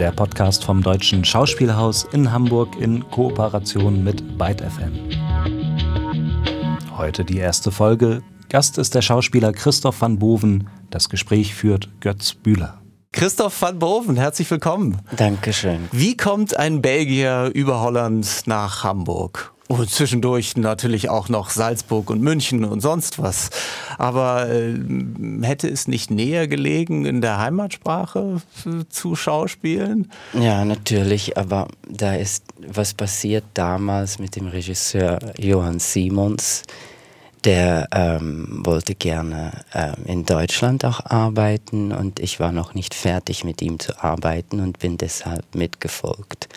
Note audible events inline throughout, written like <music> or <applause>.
der Podcast vom Deutschen Schauspielhaus in Hamburg in Kooperation mit Byte FM. Heute die erste Folge. Gast ist der Schauspieler Christoph van Boven. Das Gespräch führt Götz Bühler. Christoph van Boven, herzlich willkommen. Dankeschön. Wie kommt ein Belgier über Holland nach Hamburg? Und zwischendurch natürlich auch noch Salzburg und München und sonst was. Aber äh, hätte es nicht näher gelegen, in der Heimatsprache zu schauspielen? Ja, natürlich. Aber da ist was passiert damals mit dem Regisseur Johann Simons. Der ähm, wollte gerne ähm, in Deutschland auch arbeiten und ich war noch nicht fertig mit ihm zu arbeiten und bin deshalb mitgefolgt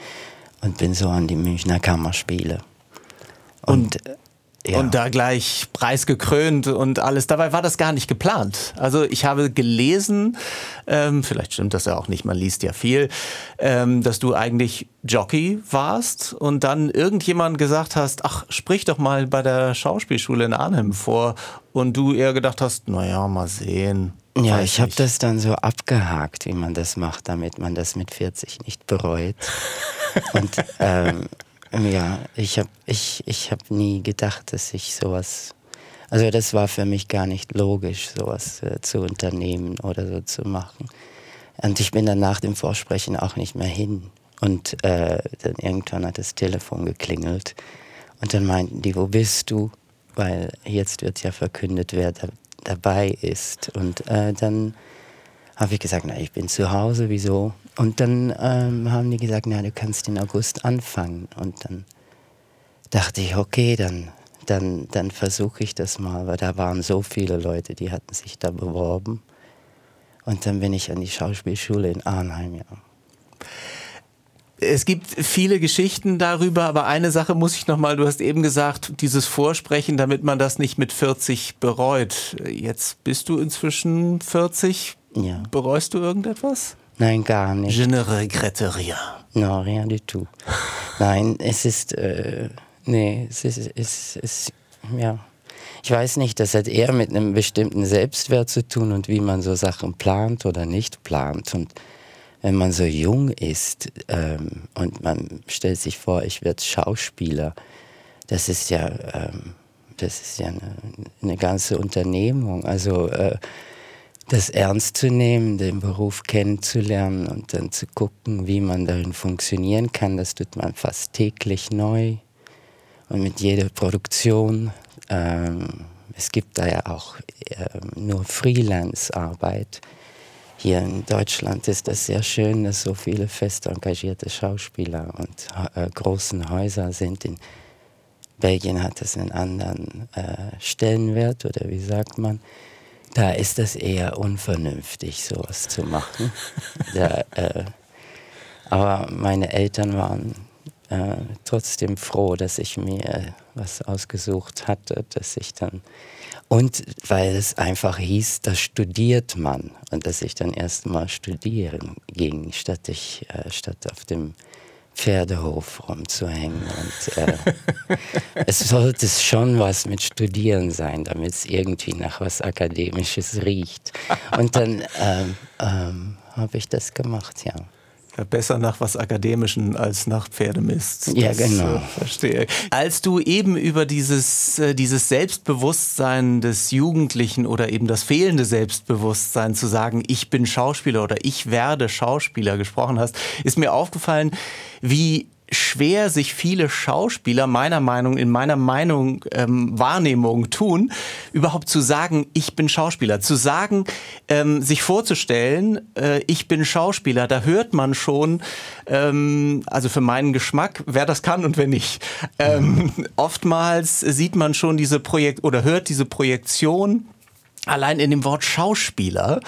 und bin so an die Münchner Kammerspiele. Und, und, ja. und da gleich preisgekrönt und alles. Dabei war das gar nicht geplant. Also ich habe gelesen, ähm, vielleicht stimmt das ja auch nicht, man liest ja viel, ähm, dass du eigentlich Jockey warst und dann irgendjemand gesagt hast, ach, sprich doch mal bei der Schauspielschule in Arnhem vor und du eher gedacht hast, naja, mal sehen. Ja, ich habe das dann so abgehakt, wie man das macht, damit man das mit 40 nicht bereut. <laughs> und ähm, ja, ich habe ich, ich hab nie gedacht, dass ich sowas. Also, das war für mich gar nicht logisch, sowas äh, zu unternehmen oder so zu machen. Und ich bin dann nach dem Vorsprechen auch nicht mehr hin. Und äh, dann irgendwann hat das Telefon geklingelt. Und dann meinten die, wo bist du? Weil jetzt wird ja verkündet, wer da, dabei ist. Und äh, dann habe ich gesagt, na, ich bin zu Hause, wieso? Und dann ähm, haben die gesagt, na, du kannst in August anfangen. Und dann dachte ich, okay, dann, dann, dann versuche ich das mal, weil da waren so viele Leute, die hatten sich da beworben. Und dann bin ich an die Schauspielschule in Arnheim, ja. Es gibt viele Geschichten darüber, aber eine Sache muss ich noch mal, du hast eben gesagt, dieses Vorsprechen, damit man das nicht mit 40 bereut. Jetzt bist du inzwischen 40. Ja. Bereust du irgendetwas? Nein, gar nicht. Je ne regrette rien. Non, rien du tout. <laughs> Nein, es ist, äh, nee, es ist, es ist, ja. Ich weiß nicht, das hat eher mit einem bestimmten Selbstwert zu tun und wie man so Sachen plant oder nicht plant. Und wenn man so jung ist ähm, und man stellt sich vor, ich werde Schauspieler, das ist ja, ähm, das ist ja eine, eine ganze Unternehmung. Also äh, das ernst zu nehmen, den Beruf kennenzulernen und dann zu gucken, wie man darin funktionieren kann, das tut man fast täglich neu. Und mit jeder Produktion, ähm, es gibt da ja auch ähm, nur Freelance-Arbeit. Hier in Deutschland ist das sehr schön, dass so viele fest engagierte Schauspieler und äh, großen Häuser sind. In Belgien hat das einen anderen äh, Stellenwert oder wie sagt man? Da ist es eher unvernünftig, sowas zu machen. <laughs> da, äh, aber meine Eltern waren äh, trotzdem froh, dass ich mir was ausgesucht hatte, dass ich dann und weil es einfach hieß, da studiert man und dass ich dann erstmal studieren ging, statt ich äh, statt auf dem Pferdehof rumzuhängen. Und äh, es sollte schon was mit Studieren sein, damit es irgendwie nach was Akademisches riecht. Und dann ähm, ähm, habe ich das gemacht, ja. Ja, besser nach was Akademischen als nach Pferdemist. Das, ja, genau. Äh, verstehe. Als du eben über dieses, äh, dieses Selbstbewusstsein des Jugendlichen oder eben das fehlende Selbstbewusstsein zu sagen, ich bin Schauspieler oder ich werde Schauspieler gesprochen hast, ist mir aufgefallen, wie schwer sich viele Schauspieler meiner Meinung, in meiner Meinung, ähm, Wahrnehmung tun, überhaupt zu sagen, ich bin Schauspieler. Zu sagen, ähm, sich vorzustellen, äh, ich bin Schauspieler, da hört man schon, ähm, also für meinen Geschmack, wer das kann und wer nicht. Ähm, oftmals sieht man schon diese Projekt oder hört diese Projektion Allein in dem Wort Schauspieler,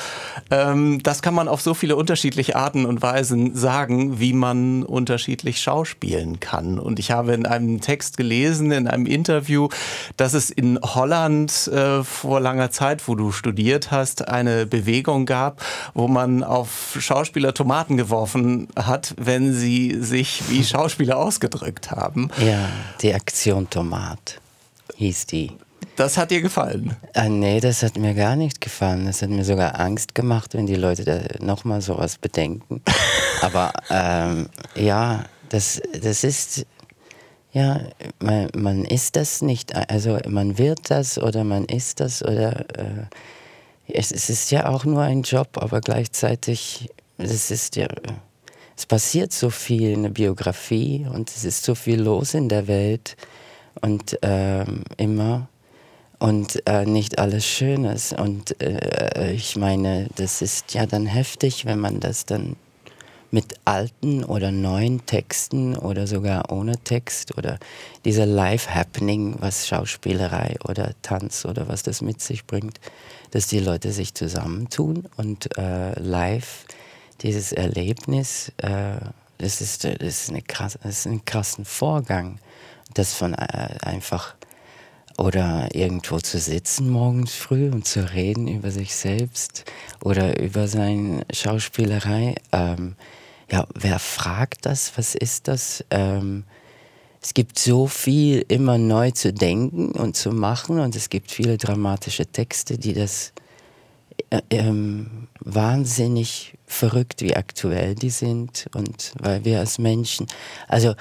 ähm, das kann man auf so viele unterschiedliche Arten und Weisen sagen, wie man unterschiedlich schauspielen kann. Und ich habe in einem Text gelesen, in einem Interview, dass es in Holland äh, vor langer Zeit, wo du studiert hast, eine Bewegung gab, wo man auf Schauspieler Tomaten geworfen hat, wenn sie sich wie <laughs> Schauspieler ausgedrückt haben. Ja, die Aktion Tomat hieß die. Das hat dir gefallen? Äh, nee, das hat mir gar nicht gefallen. Das hat mir sogar Angst gemacht, wenn die Leute da nochmal sowas bedenken. <laughs> Aber ähm, ja, das, das ist, ja, man, man ist das nicht. Also man wird das oder man ist das oder äh, es, es ist ja auch nur ein Job, aber gleichzeitig, es ist ja, es passiert so viel in der Biografie und es ist so viel los in der Welt und ähm, immer und äh, nicht alles Schönes. Und äh, ich meine, das ist ja dann heftig, wenn man das dann mit alten oder neuen Texten oder sogar ohne Text oder dieser Live-Happening, was Schauspielerei oder Tanz oder was das mit sich bringt, dass die Leute sich zusammentun und äh, live dieses Erlebnis, äh, das, ist, das, ist eine krass, das ist ein krassen Vorgang, das von äh, einfach oder irgendwo zu sitzen morgens früh und zu reden über sich selbst oder über seine Schauspielerei. Ähm, ja, wer fragt das? Was ist das? Ähm, es gibt so viel immer neu zu denken und zu machen und es gibt viele dramatische Texte, die das äh, ähm, wahnsinnig verrückt, wie aktuell die sind und weil wir als Menschen, also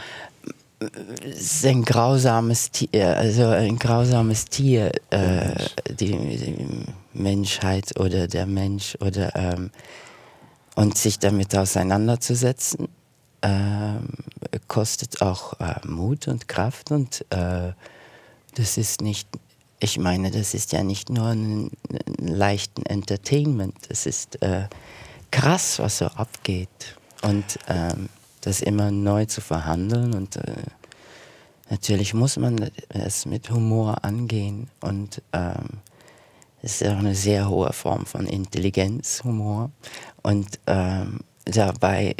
ist ein grausames Tier, also ein grausames Tier, äh, die, die, Menschheit oder der Mensch oder ähm, und sich damit auseinanderzusetzen, äh, kostet auch äh, Mut und Kraft und äh, das ist nicht, ich meine, das ist ja nicht nur ein, ein leichten Entertainment, das ist äh, krass, was so abgeht. Und ähm, das immer neu zu verhandeln und äh, natürlich muss man es mit Humor angehen und ähm, es ist auch eine sehr hohe Form von Intelligenz, Humor und ähm, dabei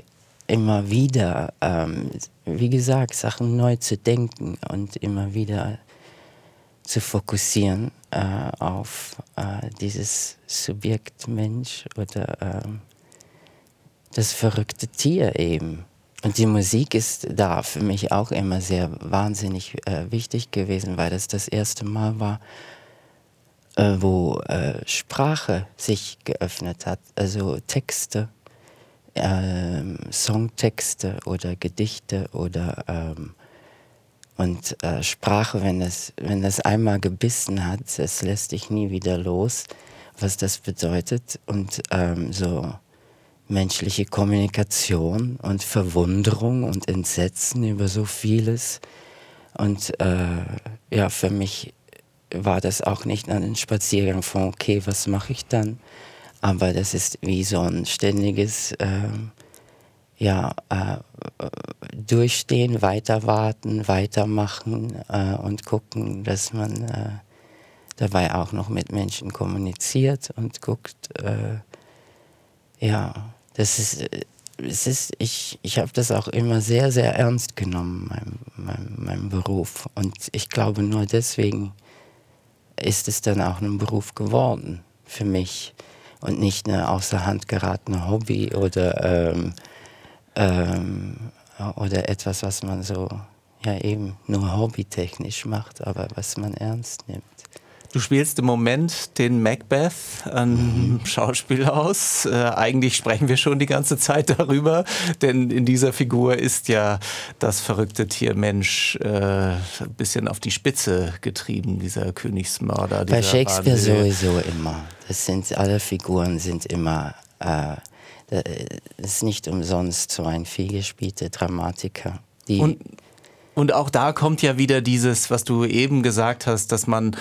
immer wieder, ähm, wie gesagt, Sachen neu zu denken und immer wieder zu fokussieren äh, auf äh, dieses Subjekt Mensch oder äh, das verrückte Tier eben. Und die Musik ist da für mich auch immer sehr wahnsinnig äh, wichtig gewesen, weil das das erste Mal war, äh, wo äh, Sprache sich geöffnet hat, also Texte, ähm, Songtexte oder Gedichte oder ähm, und äh, Sprache, wenn das, wenn das einmal gebissen hat, es lässt dich nie wieder los, was das bedeutet. Und ähm, so menschliche Kommunikation und Verwunderung und Entsetzen über so vieles. Und äh, ja, für mich war das auch nicht ein Spaziergang von, okay, was mache ich dann? Aber das ist wie so ein ständiges äh, ja, äh, Durchstehen, weiter warten, weitermachen äh, und gucken, dass man äh, dabei auch noch mit Menschen kommuniziert und guckt, äh, ja, das ist, äh, es ist ich, ich habe das auch immer sehr, sehr ernst genommen, mein, mein, mein Beruf. Und ich glaube, nur deswegen ist es dann auch ein Beruf geworden für mich und nicht eine außer Hand geratene Hobby oder, ähm, ähm, oder etwas, was man so ja eben nur hobbytechnisch macht, aber was man ernst nimmt. Du spielst im Moment den Macbeth an mhm. Schauspielhaus. Äh, eigentlich sprechen wir schon die ganze Zeit darüber, denn in dieser Figur ist ja das verrückte Tier Mensch äh, ein bisschen auf die Spitze getrieben, dieser Königsmörder. Bei Shakespeare Wahnsinn. sowieso immer. Das sind alle Figuren sind immer. Äh, das ist nicht umsonst so ein vielgespielter Dramatiker. Die und, und auch da kommt ja wieder dieses, was du eben gesagt hast, dass man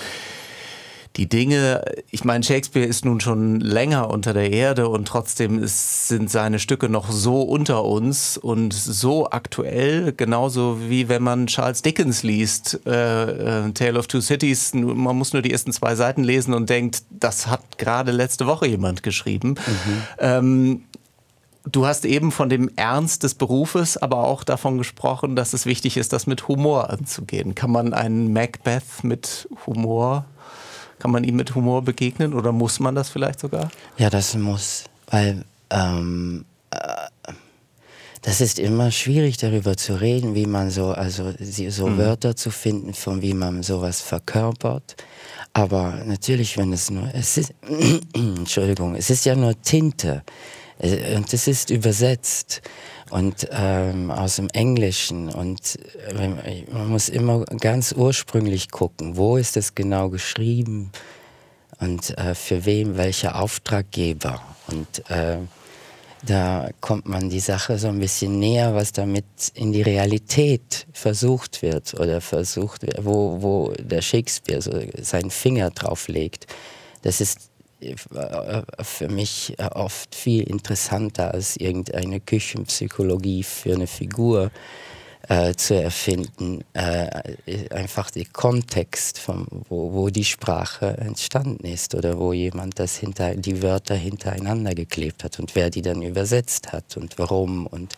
die Dinge, ich meine, Shakespeare ist nun schon länger unter der Erde und trotzdem ist, sind seine Stücke noch so unter uns und so aktuell, genauso wie wenn man Charles Dickens liest, äh, äh, Tale of Two Cities, man muss nur die ersten zwei Seiten lesen und denkt, das hat gerade letzte Woche jemand geschrieben. Mhm. Ähm, Du hast eben von dem Ernst des Berufes, aber auch davon gesprochen, dass es wichtig ist, das mit Humor anzugehen. Kann man einen Macbeth mit Humor kann man ihm mit Humor begegnen oder muss man das vielleicht sogar? Ja, das muss, weil ähm, äh, das ist immer schwierig darüber zu reden, wie man so, also so mhm. Wörter zu finden, von wie man sowas verkörpert. Aber natürlich, wenn es nur, es ist, <clears throat> Entschuldigung, es ist ja nur Tinte und es ist übersetzt und ähm, aus dem Englischen und äh, man muss immer ganz ursprünglich gucken, wo ist es genau geschrieben und äh, für wem welcher Auftraggeber und äh, da kommt man die Sache so ein bisschen näher, was damit in die Realität versucht wird oder versucht wo, wo der Shakespeare so seinen Finger drauf legt. Das ist für mich oft viel interessanter als irgendeine Küchenpsychologie für eine Figur äh, zu erfinden. Äh, einfach der Kontext, von, wo, wo die Sprache entstanden ist oder wo jemand das hinter, die Wörter hintereinander geklebt hat und wer die dann übersetzt hat und warum und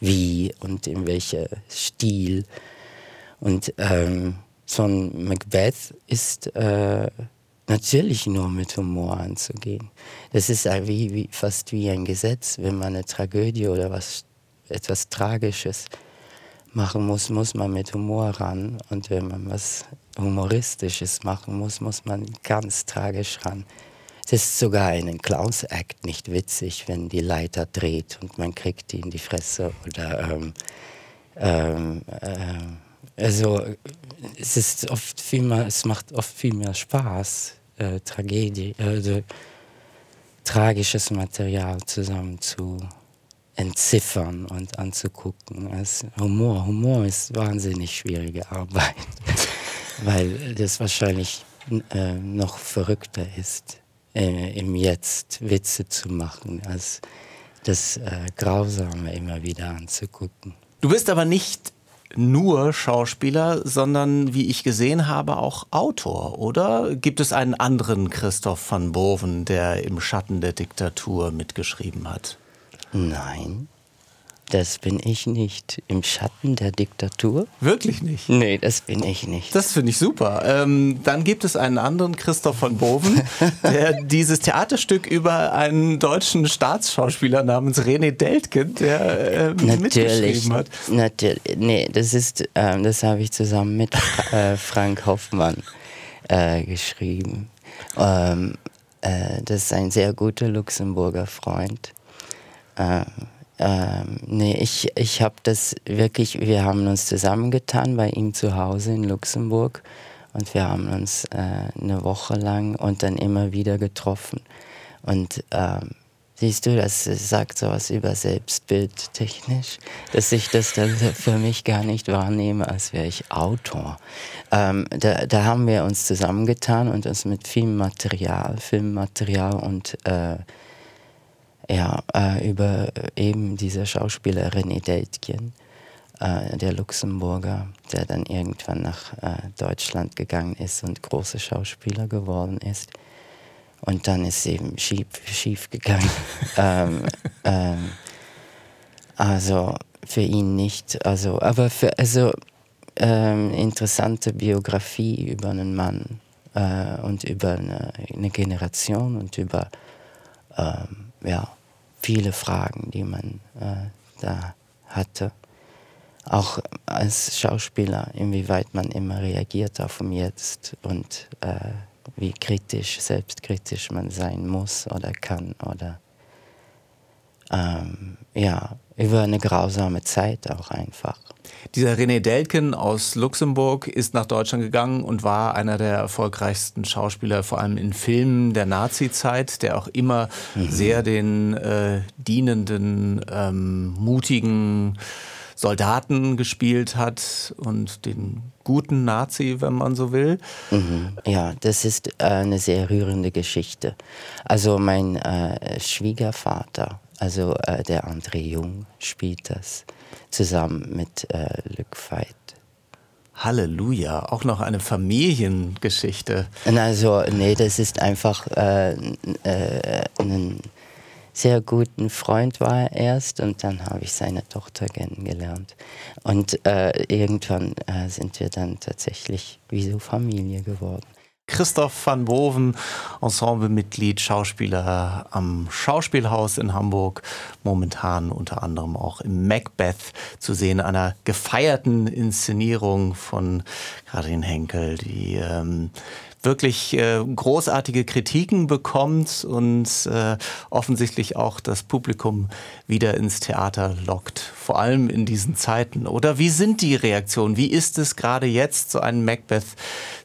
wie und in welcher Stil. Und ähm, so ein Macbeth ist äh, natürlich nur mit Humor anzugehen. Das ist wie, wie, fast wie ein Gesetz, wenn man eine Tragödie oder was, etwas Tragisches machen muss, muss man mit Humor ran. Und wenn man was Humoristisches machen muss, muss man ganz tragisch ran. Es ist sogar in einem Clowns-Act nicht witzig, wenn die Leiter dreht und man kriegt die in die Fresse oder ähm, ähm, äh, also es ist oft viel mehr, es macht oft viel mehr Spaß, äh, Tragödie, äh, tragisches Material zusammen zu entziffern und anzugucken. Als Humor. Humor ist wahnsinnig schwierige Arbeit, <laughs> weil das wahrscheinlich äh, noch verrückter ist, äh, im Jetzt Witze zu machen, als das äh, Grausame immer wieder anzugucken. Du bist aber nicht nur Schauspieler, sondern wie ich gesehen habe, auch Autor, oder? Gibt es einen anderen Christoph van Boven, der im Schatten der Diktatur mitgeschrieben hat? Nein, das bin ich nicht. Im Schatten der Diktatur? Wirklich nicht? Nee, das bin ich nicht. Das finde ich super. Ähm, dann gibt es einen anderen Christoph von Boven, <laughs> der dieses Theaterstück über einen deutschen Staatsschauspieler namens René Deltgen, der äh, mitgeschrieben hat. Natürlich. Nee, das ist, ähm, das habe ich zusammen mit äh, Frank Hoffmann äh, geschrieben. Ähm, äh, das ist ein sehr guter Luxemburger Freund. Ähm, nee, ich, ich habe das wirklich, wir haben uns zusammengetan bei ihm zu Hause in Luxemburg und wir haben uns äh, eine Woche lang und dann immer wieder getroffen. Und ähm, siehst du, das sagt sowas über Selbstbild technisch, dass ich das dann für mich gar nicht wahrnehme, als wäre ich Autor. Ähm, da, da haben wir uns zusammengetan und uns mit viel Material, Filmmaterial und äh, ja, äh, über eben diese Schauspieler René Deltgen, äh, der Luxemburger, der dann irgendwann nach äh, Deutschland gegangen ist und großer Schauspieler geworden ist. Und dann ist eben schief, schief gegangen. <laughs> ähm, ähm, also für ihn nicht. Also, aber für also ähm, interessante Biografie über einen Mann äh, und über eine, eine, Generation und über ähm, ja, viele Fragen, die man äh, da hatte. Auch als Schauspieler, inwieweit man immer reagiert auf dem Jetzt und äh, wie kritisch, selbstkritisch man sein muss oder kann oder ähm, ja, über eine grausame Zeit auch einfach. Dieser René Delken aus Luxemburg ist nach Deutschland gegangen und war einer der erfolgreichsten Schauspieler, vor allem in Filmen der Nazi-Zeit, der auch immer mhm. sehr den äh, dienenden, ähm, mutigen Soldaten gespielt hat und den guten Nazi, wenn man so will. Mhm. Ja, das ist eine sehr rührende Geschichte. Also mein äh, Schwiegervater, also äh, der André Jung, spielt das zusammen mit äh, Luc Veit. Halleluja, auch noch eine Familiengeschichte. Also, nee, das ist einfach äh, äh, ein sehr guten Freund war er erst und dann habe ich seine Tochter kennengelernt. Und äh, irgendwann äh, sind wir dann tatsächlich wie so Familie geworden. Christoph van Boven, Ensemblemitglied, Schauspieler am Schauspielhaus in Hamburg, momentan unter anderem auch im Macbeth zu sehen, einer gefeierten Inszenierung von Karin Henkel, die ähm, wirklich äh, großartige Kritiken bekommt und äh, offensichtlich auch das Publikum wieder ins Theater lockt, vor allem in diesen Zeiten. Oder wie sind die Reaktionen? Wie ist es gerade jetzt, so einen Macbeth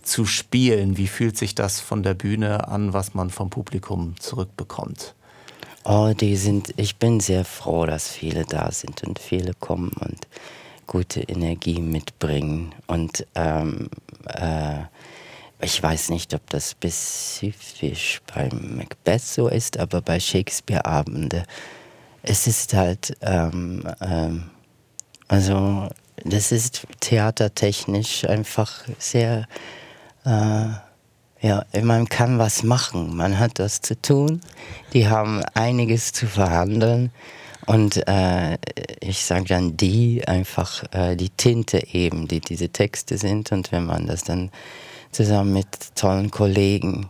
zu spielen? Wie fühlt sich das von der Bühne an, was man vom Publikum zurückbekommt? Oh, die sind, ich bin sehr froh, dass viele da sind und viele kommen und gute Energie mitbringen. Und ähm, äh, ich weiß nicht, ob das spezifisch beim Macbeth so ist, aber bei Shakespeare-Abende, es ist halt, ähm, ähm, also das ist theatertechnisch einfach sehr, äh, ja, man kann was machen, man hat was zu tun, die haben einiges zu verhandeln und äh, ich sage dann die, einfach äh, die Tinte eben, die diese Texte sind und wenn man das dann zusammen mit tollen Kollegen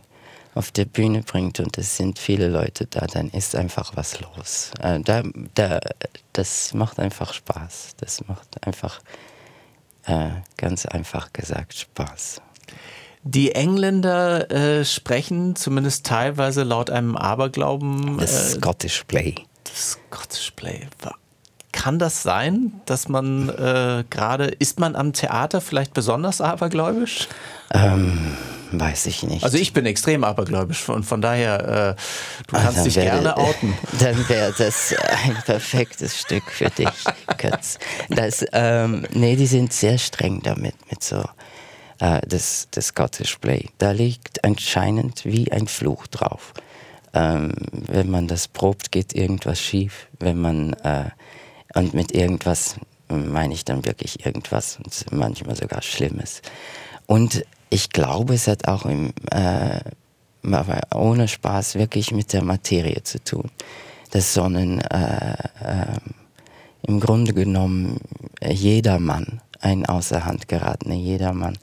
auf der Bühne bringt und es sind viele Leute da, dann ist einfach was los. Äh, da, da, das macht einfach Spaß. Das macht einfach, äh, ganz einfach gesagt, Spaß. Die Engländer äh, sprechen zumindest teilweise laut einem Aberglauben. Das äh, Scottish Play. Das Scottish Play. Kann das sein, dass man äh, gerade, ist man am Theater vielleicht besonders abergläubisch? Ähm, weiß ich nicht. Also ich bin extrem abergläubisch und von daher, äh, du ah, kannst dich <laughs> wär, gerne outen. Dann wäre das ein perfektes Stück für dich, Götz. Das, ähm, nee, die sind sehr streng damit, mit so äh, das, das Scottish Play. Da liegt anscheinend wie ein Fluch drauf. Ähm, wenn man das probt, geht irgendwas schief. Wenn man äh, und mit irgendwas meine ich dann wirklich irgendwas und manchmal sogar Schlimmes. Und ich glaube, es hat auch im, äh, ohne Spaß wirklich mit der Materie zu tun. Das Sonnen äh, äh, im Grunde genommen jedermann, ein außer Hand geratener jedermann,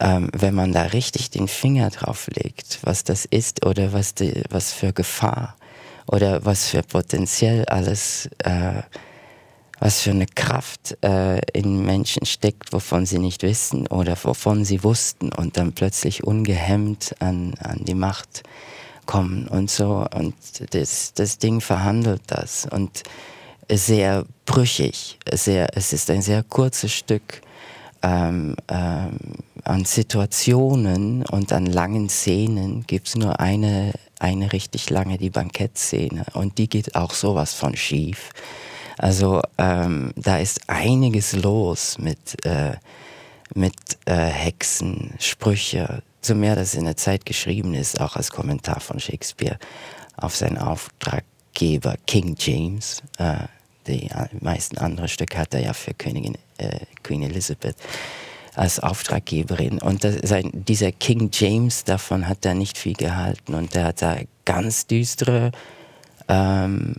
ähm, wenn man da richtig den Finger drauf legt, was das ist oder was, die, was für Gefahr oder was für potenziell alles, äh, was für eine Kraft äh, in Menschen steckt, wovon sie nicht wissen oder wovon sie wussten und dann plötzlich ungehemmt an, an die Macht kommen und so. Und das, das Ding verhandelt das und sehr brüchig, sehr, es ist ein sehr kurzes Stück. Ähm, ähm, an Situationen und an langen Szenen gibt es nur eine eine richtig lange, die Bankettszene. Und die geht auch sowas von schief. Also ähm, da ist einiges los mit, äh, mit äh, Hexen, Sprüche. So mehr, dass in der Zeit geschrieben ist, auch als Kommentar von Shakespeare auf seinen Auftraggeber King James. Äh, die meisten anderen Stücke hat er ja für Königin, äh, Queen Elizabeth als Auftraggeberin. Und das, sein, dieser King James, davon hat er nicht viel gehalten. Und er hat da ganz düstere ähm,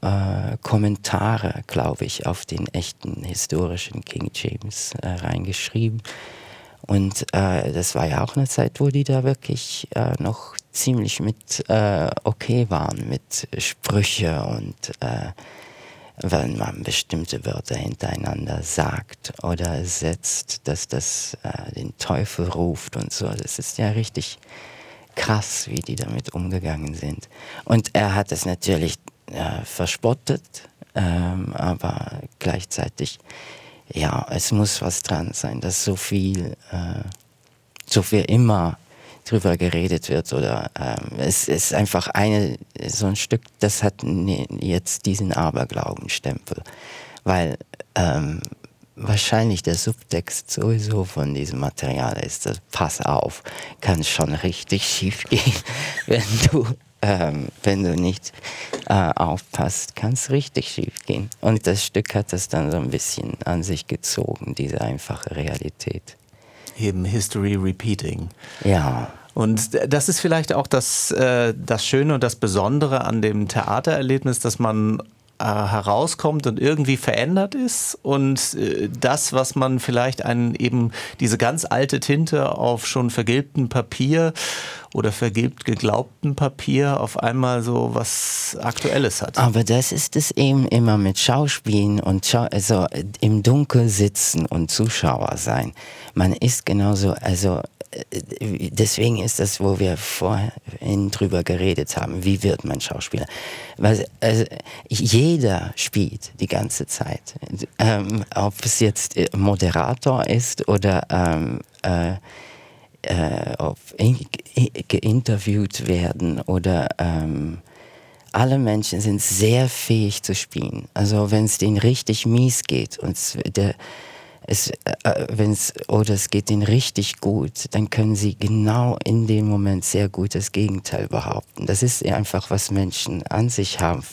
äh, Kommentare, glaube ich, auf den echten historischen King James äh, reingeschrieben. Und äh, das war ja auch eine Zeit, wo die da wirklich äh, noch ziemlich mit äh, okay waren, mit Sprüche und äh, wenn man bestimmte Wörter hintereinander sagt oder setzt, dass das äh, den Teufel ruft und so. Das ist ja richtig krass, wie die damit umgegangen sind. Und er hat es natürlich äh, verspottet, ähm, aber gleichzeitig, ja, es muss was dran sein, dass so viel, äh, so viel immer drüber geredet wird oder ähm, es ist einfach eine so ein Stück, das hat jetzt diesen Aberglaubenstempel, weil ähm, wahrscheinlich der Subtext sowieso von diesem Material ist, das pass auf, kann schon richtig schief gehen, <laughs> wenn du ähm, wenn du nicht äh, aufpasst, kann es richtig schief gehen. Und das Stück hat das dann so ein bisschen an sich gezogen, diese einfache Realität eben History Repeating. Ja. Und das ist vielleicht auch das, äh, das Schöne und das Besondere an dem Theatererlebnis, dass man äh, herauskommt und irgendwie verändert ist und äh, das, was man vielleicht einen eben diese ganz alte Tinte auf schon vergilbtem Papier oder vergilbt geglaubtem Papier auf einmal so was Aktuelles hat. Aber das ist es eben immer mit Schauspielen und Schau also im Dunkel sitzen und Zuschauer sein. Man ist genauso, also äh, deswegen ist das, wo wir vorhin drüber geredet haben, wie wird man Schauspieler? Weil also, jeder spielt die ganze Zeit. Ähm, ob es jetzt äh, Moderator ist oder ähm, äh, äh, ob geinterviewt werden oder ähm, alle Menschen sind sehr fähig zu spielen. Also wenn es denen richtig mies geht und der es, äh, wenn es, oder es geht ihnen richtig gut, dann können sie genau in dem Moment sehr gut das Gegenteil behaupten. Das ist einfach, was Menschen an sich haben.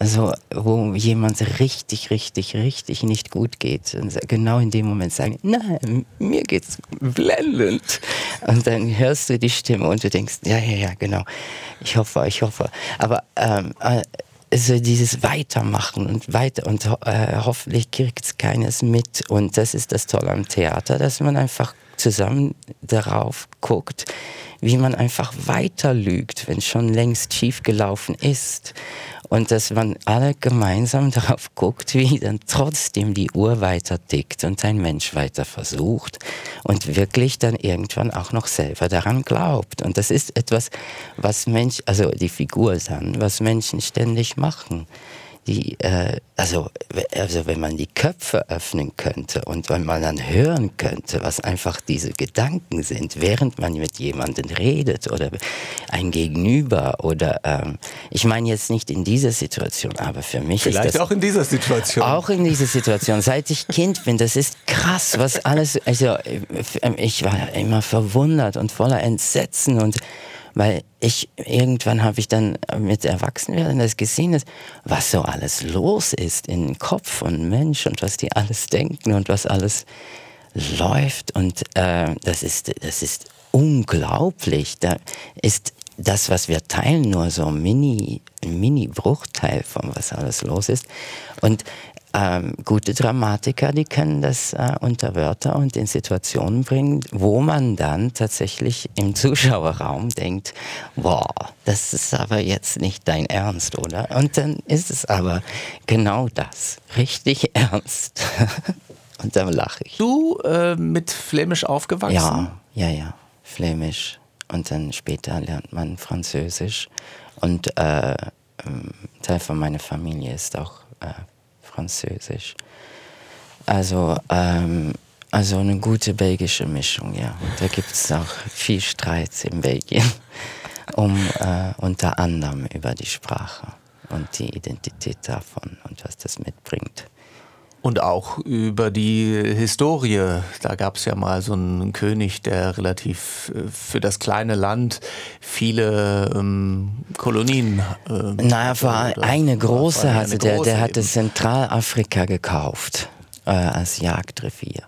Also, wo jemand richtig, richtig, richtig nicht gut geht, und genau in dem Moment sagen, nein, mir geht's blendend. Und dann hörst du die Stimme und du denkst, ja, ja, ja, genau. Ich hoffe, ich hoffe. Aber ähm, äh, so dieses Weitermachen und weiter und äh, hoffentlich kriegt es keines mit. Und das ist das Tolle am Theater, dass man einfach zusammen darauf guckt, wie man einfach weiter lügt, wenn schon längst schief gelaufen ist. Und dass man alle gemeinsam <laughs> darauf guckt, wie dann trotzdem die Uhr weiter tickt und ein Mensch weiter versucht und wirklich dann irgendwann auch noch selber daran glaubt. Und das ist etwas, was Mensch, also die Figur dann, was Menschen ständig machen die, äh, also, also wenn man die Köpfe öffnen könnte und wenn man dann hören könnte, was einfach diese Gedanken sind, während man mit jemandem redet oder ein Gegenüber oder ähm, ich meine jetzt nicht in dieser Situation, aber für mich Vielleicht ist das auch in dieser Situation. Auch in dieser Situation, seit ich Kind bin, das ist krass, was alles, also ich war immer verwundert und voller Entsetzen und weil ich irgendwann habe ich dann mit Erwachsenwerden das gesehen, dass, was so alles los ist im Kopf von Menschen und was die alles denken und was alles läuft und äh, das ist das ist unglaublich. Da ist das, was wir teilen, nur so ein Mini, Mini Bruchteil von was alles los ist. Und ähm, gute Dramatiker, die können das äh, unter Wörter und in Situationen bringen, wo man dann tatsächlich im <laughs> Zuschauerraum denkt, boah, das ist aber jetzt nicht dein Ernst, oder? Und dann ist es aber genau das, richtig <laughs> ernst. und dann lache ich. Du äh, mit Flämisch aufgewachsen? Ja, ja, ja, Flämisch. Und dann später lernt man Französisch. Und äh, ähm, Teil von meiner Familie ist auch äh, Französisch. Also, ähm, also eine gute belgische Mischung, ja. Da gibt es auch viel Streit in Belgien, <laughs> um äh, unter anderem über die Sprache und die Identität davon und was das mitbringt. Und auch über die Historie. Da gab es ja mal so einen König, der relativ äh, für das kleine Land viele ähm, Kolonien. Äh, naja, war eine große, hatte eine der, der hatte Zentralafrika gekauft äh, als Jagdrevier.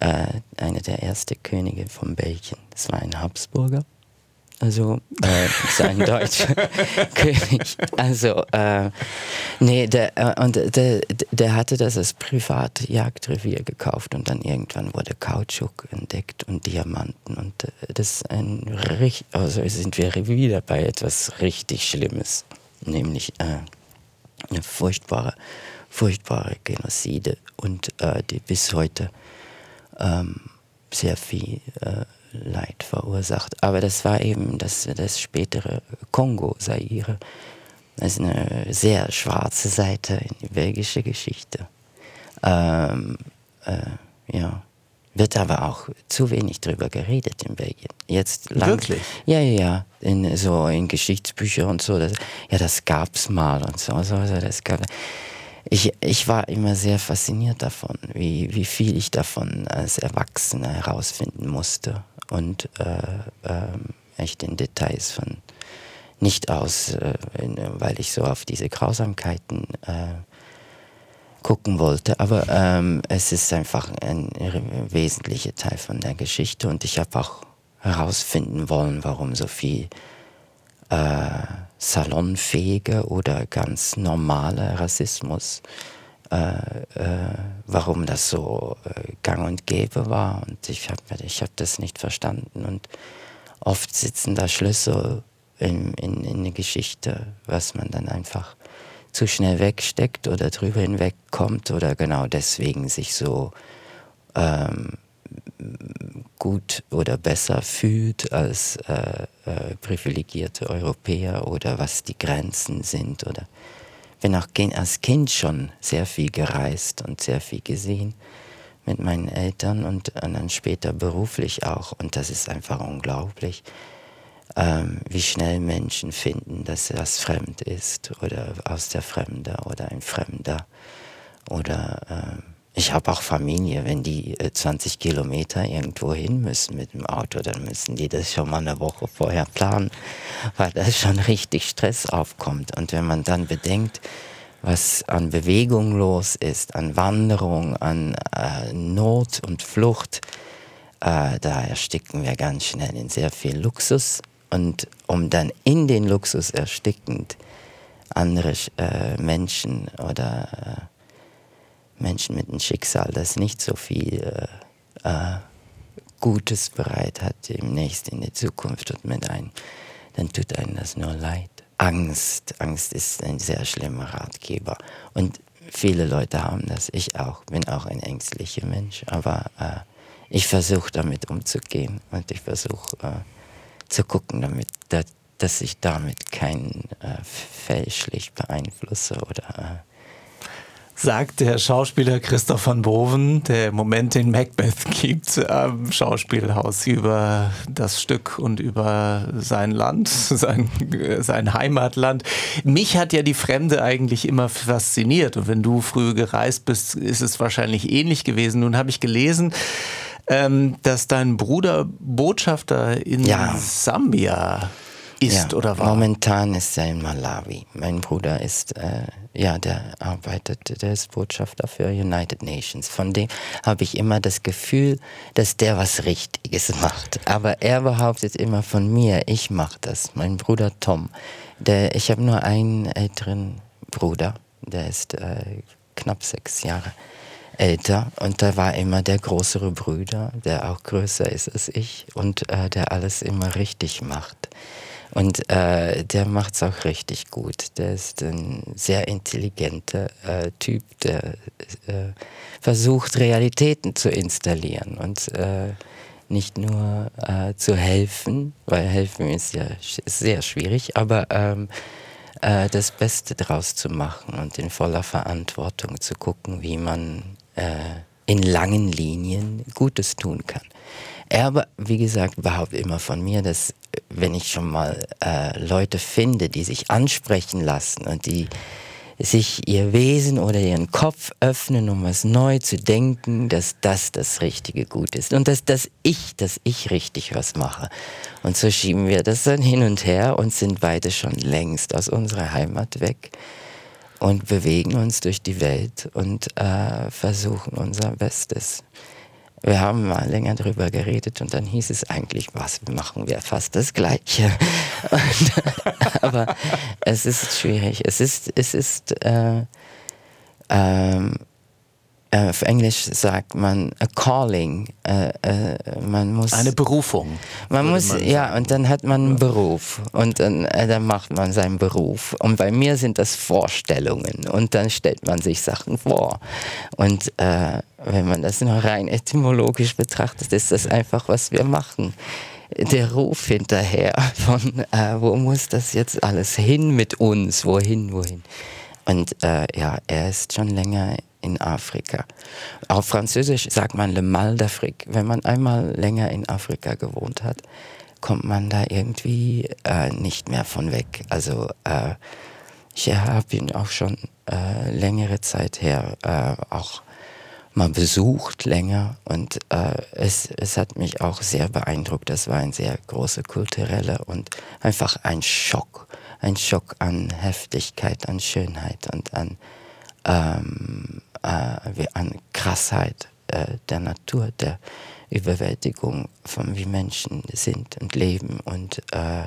Äh, einer der ersten Könige von Belgien. Das war ein Habsburger also äh, sein deutscher <laughs> König. Also, äh, nee, der, äh, und der, der hatte das als Privatjagdrevier gekauft und dann irgendwann wurde Kautschuk entdeckt und Diamanten und äh, das ist ein richtig, also sind wir wieder bei etwas richtig Schlimmes, nämlich äh, eine furchtbare, furchtbare Genozide und äh, die bis heute ähm, sehr viel Leid verursacht. Aber das war eben das, das spätere Kongo, Zaire. Das ist eine sehr schwarze Seite in die belgische Geschichte. Ähm, äh, ja. Wird aber auch zu wenig drüber geredet in Belgien. Jetzt lang, Wirklich? Ja, ja, ja. In, so in Geschichtsbüchern und so. Das, ja, das gab's mal und so. so, so das gab, ich, ich war immer sehr fasziniert davon, wie, wie viel ich davon als Erwachsener herausfinden musste und äh, äh, echt in Details von nicht aus, äh, weil ich so auf diese Grausamkeiten äh, gucken wollte, aber ähm, es ist einfach ein, ein wesentlicher Teil von der Geschichte und ich habe auch herausfinden wollen, warum so viel salonfähige oder ganz normale Rassismus, äh, äh, warum das so äh, gang und gäbe war. Und ich habe ich hab das nicht verstanden. Und oft sitzen da Schlüssel in, in, in der Geschichte, was man dann einfach zu schnell wegsteckt oder drüber hinwegkommt oder genau deswegen sich so ähm, gut oder besser fühlt als äh, äh, privilegierte Europäer oder was die Grenzen sind oder bin auch als Kind schon sehr viel gereist und sehr viel gesehen mit meinen Eltern und, und dann später beruflich auch und das ist einfach unglaublich ähm, wie schnell Menschen finden, dass das fremd ist oder aus der Fremde oder ein Fremder. Oder ähm, ich habe auch Familie, wenn die äh, 20 Kilometer irgendwo hin müssen mit dem Auto, dann müssen die das schon mal eine Woche vorher planen, weil da schon richtig Stress aufkommt. Und wenn man dann bedenkt, was an Bewegung los ist, an Wanderung, an äh, Not und Flucht, äh, da ersticken wir ganz schnell in sehr viel Luxus und um dann in den Luxus erstickend andere äh, Menschen oder äh, Menschen mit einem Schicksal, das nicht so viel äh, äh, Gutes bereit hat, demnächst in der Zukunft und mit ein, dann tut einem das nur leid. Angst, Angst ist ein sehr schlimmer Ratgeber. Und viele Leute haben das, ich auch, bin auch ein ängstlicher Mensch, aber äh, ich versuche damit umzugehen und ich versuche äh, zu gucken, damit, dass, dass ich damit keinen äh, fälschlich beeinflusse oder äh, sagt der Schauspieler Christoph van Boven, der im Moment den Macbeth <laughs> gibt am Schauspielhaus über das Stück und über sein Land, <laughs> sein, sein Heimatland. Mich hat ja die Fremde eigentlich immer fasziniert und wenn du früh gereist bist, ist es wahrscheinlich ähnlich gewesen. Nun habe ich gelesen, ähm, dass dein Bruder Botschafter in ja. Sambia ist ja, oder war. Momentan ist er in Malawi. Mein Bruder ist, äh, ja, der arbeitet, der ist Botschafter für United Nations. Von dem habe ich immer das Gefühl, dass der was Richtiges <laughs> macht. Aber er behauptet immer von mir, ich mache das. Mein Bruder Tom. Der, ich habe nur einen älteren Bruder, der ist äh, knapp sechs Jahre älter und da war immer der größere Bruder, der auch größer ist als ich und äh, der alles immer richtig macht. Und äh, der macht es auch richtig gut. Der ist ein sehr intelligenter äh, Typ, der äh, versucht, Realitäten zu installieren und äh, nicht nur äh, zu helfen, weil helfen ist ja sehr schwierig, aber ähm, das Beste draus zu machen und in voller Verantwortung zu gucken, wie man äh, in langen Linien Gutes tun kann. Er wie gesagt, behauptet immer von mir, dass wenn ich schon mal äh, Leute finde, die sich ansprechen lassen und die sich ihr Wesen oder ihren Kopf öffnen, um was neu zu denken, dass das das richtige Gut ist und dass, dass ich, dass ich richtig was mache. Und so schieben wir das dann hin und her und sind beide schon längst aus unserer Heimat weg und bewegen uns durch die Welt und äh, versuchen unser Bestes. Wir haben mal länger darüber geredet und dann hieß es eigentlich, was machen wir fast das Gleiche. und, <laughs> aber es ist schwierig. Es ist, es ist äh, ähm, äh, auf Englisch sagt man a calling. Äh, äh, man muss eine Berufung. Man muss man ja und dann hat man einen Beruf und dann, äh, dann macht man seinen Beruf. Und bei mir sind das Vorstellungen und dann stellt man sich Sachen vor. Und äh, wenn man das nur rein etymologisch betrachtet, ist das einfach, was wir machen der Ruf hinterher von, äh, wo muss das jetzt alles hin mit uns, wohin, wohin. Und äh, ja, er ist schon länger in Afrika. Auf Französisch sagt man Le Mal d'Afrique. Wenn man einmal länger in Afrika gewohnt hat, kommt man da irgendwie äh, nicht mehr von weg. Also äh, ich habe ihn auch schon äh, längere Zeit her äh, auch mal besucht länger und äh, es, es hat mich auch sehr beeindruckt. Das war ein sehr großer kulturelle und einfach ein Schock, ein Schock an Heftigkeit, an Schönheit und an ähm, äh, an Krassheit äh, der Natur, der Überwältigung von wie Menschen sind und leben und, äh,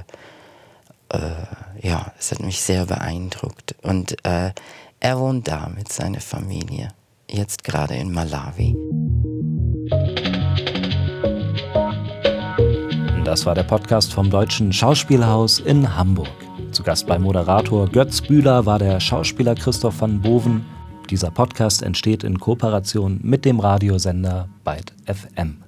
äh, ja, es hat mich sehr beeindruckt. Und äh, er wohnt da mit seiner Familie, jetzt gerade in Malawi. Das war der Podcast vom Deutschen Schauspielhaus in Hamburg. Zu Gast bei Moderator Götz Bühler war der Schauspieler Christoph van Boven. Dieser Podcast entsteht in Kooperation mit dem Radiosender Byte FM.